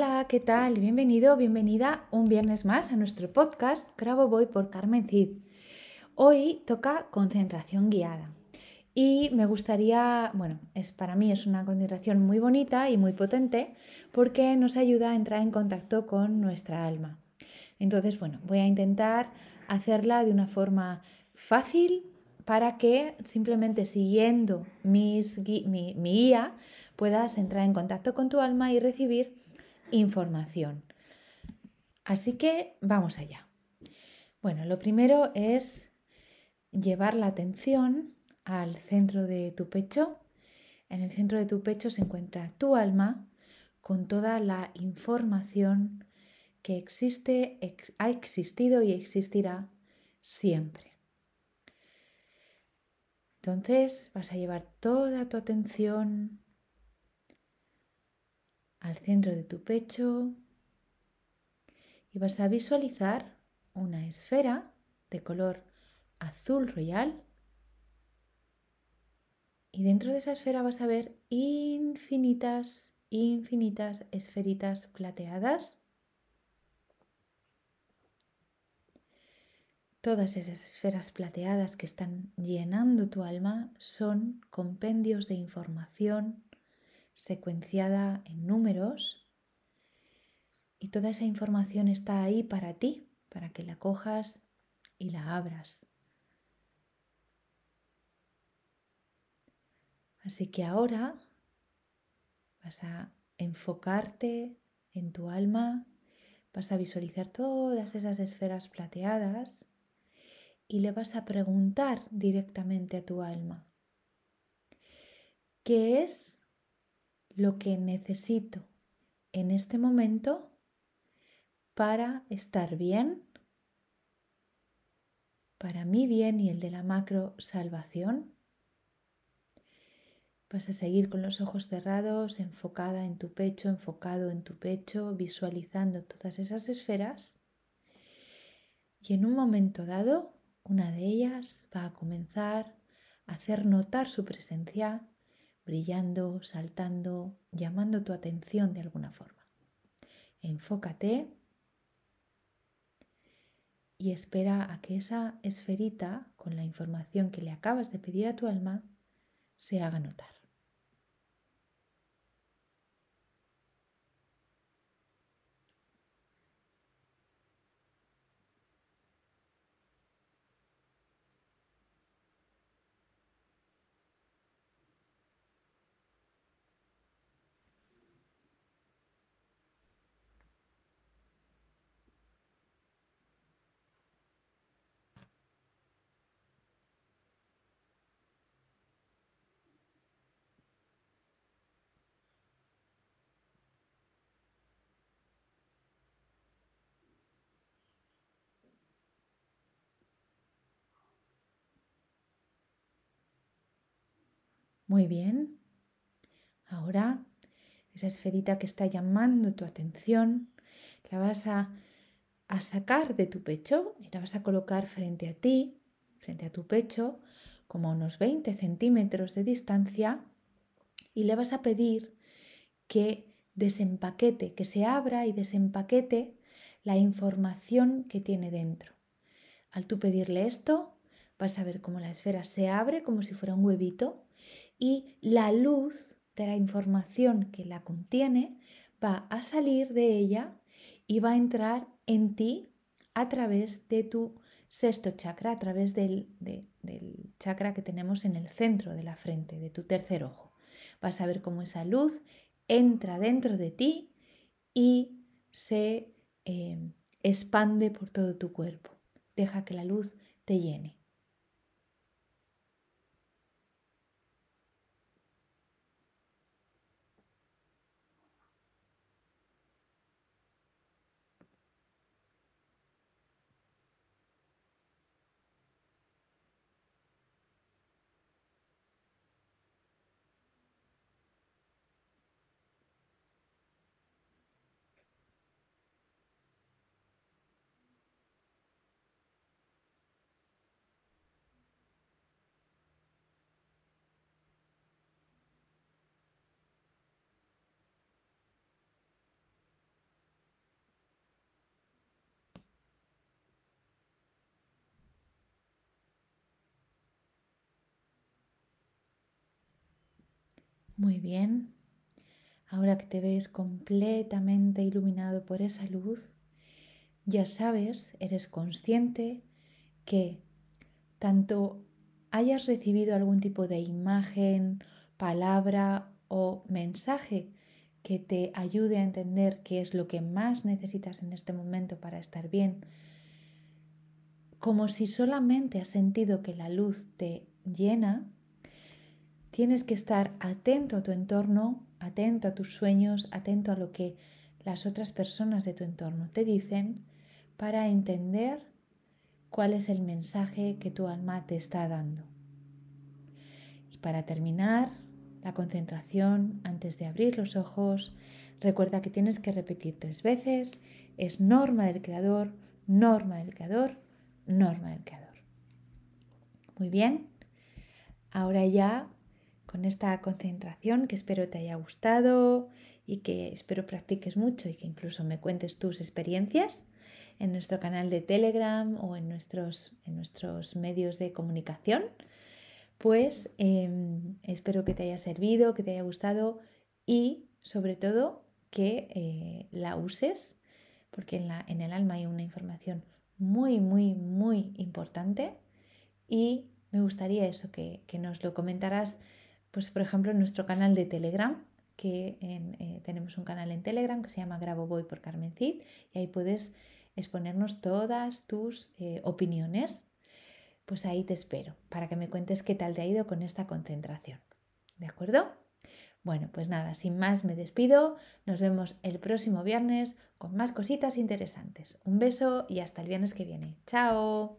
Hola, ¿qué tal? Bienvenido, bienvenida un viernes más a nuestro podcast Grabo Voy por Carmen Cid. Hoy toca concentración guiada. Y me gustaría, bueno, es para mí es una concentración muy bonita y muy potente porque nos ayuda a entrar en contacto con nuestra alma. Entonces, bueno, voy a intentar hacerla de una forma fácil para que simplemente siguiendo mi guía puedas entrar en contacto con tu alma y recibir información. Así que vamos allá. Bueno, lo primero es llevar la atención al centro de tu pecho. En el centro de tu pecho se encuentra tu alma con toda la información que existe, ha existido y existirá siempre. Entonces vas a llevar toda tu atención al centro de tu pecho y vas a visualizar una esfera de color azul royal y dentro de esa esfera vas a ver infinitas, infinitas esferitas plateadas. Todas esas esferas plateadas que están llenando tu alma son compendios de información secuenciada en números y toda esa información está ahí para ti, para que la cojas y la abras. Así que ahora vas a enfocarte en tu alma, vas a visualizar todas esas esferas plateadas y le vas a preguntar directamente a tu alma, ¿qué es lo que necesito en este momento para estar bien, para mi bien y el de la macro salvación. Vas a seguir con los ojos cerrados, enfocada en tu pecho, enfocado en tu pecho, visualizando todas esas esferas. Y en un momento dado, una de ellas va a comenzar a hacer notar su presencia brillando, saltando, llamando tu atención de alguna forma. Enfócate y espera a que esa esferita, con la información que le acabas de pedir a tu alma, se haga notar. Muy bien. Ahora, esa esferita que está llamando tu atención, la vas a, sacar de tu pecho y la vas a colocar frente a ti, frente a tu pecho, como a unos 20 centímetros de distancia, y le vas a pedir que desempaquete, que se abra y desempaquete la información que tiene dentro. Al tú pedirle esto, vas a ver cómo la esfera se abre como si fuera un huevito y la luz de la información que la contiene va a salir de ella y va a entrar en ti a través de tu sexto chakra, a través del, chakra que tenemos en el centro de la frente, de tu tercer ojo. Vas a ver cómo esa luz entra dentro de ti y se eh, expande por todo tu cuerpo. Deja que la luz te llene. Muy bien. Ahora que te ves completamente iluminado por esa luz, ya sabes, eres consciente que tanto hayas recibido algún tipo de imagen, palabra o mensaje que te ayude a entender qué es lo que más necesitas en este momento para estar bien, como si solamente has sentido que la luz te llena, Tienes que estar atento a tu entorno, atento a tus sueños, atento a lo que las otras personas de tu entorno te dicen para entender cuál es el mensaje que tu alma te está dando. Y para terminar la concentración, antes de abrir los ojos, recuerda que tienes que repetir tres veces, es norma del creador, norma del creador, norma del creador. Muy bien, ahora ya con esta concentración que espero te haya gustado y que espero practiques mucho y que incluso me cuentes tus experiencias en nuestro canal de Telegram o en nuestros, en nuestros medios de comunicación, pues em, espero que te haya servido, que te haya gustado y sobre todo que eh, la uses, porque en, la, en el alma hay una información muy, muy, muy importante y me gustaría eso, que, que nos lo comentaras pues por ejemplo en nuestro canal de Telegram, que eh, tenemos un canal en Telegram que se llama Grabo Boy por Carmen Cid y ahí puedes exponernos todas tus eh, opiniones. Pues ahí te espero para que me cuentes qué tal te ha ido con esta concentración. ¿De acuerdo? Bueno, pues nada, sin más me despido. Nos vemos el próximo viernes con más cositas interesantes. Un beso y hasta el viernes que viene. ¡Chao!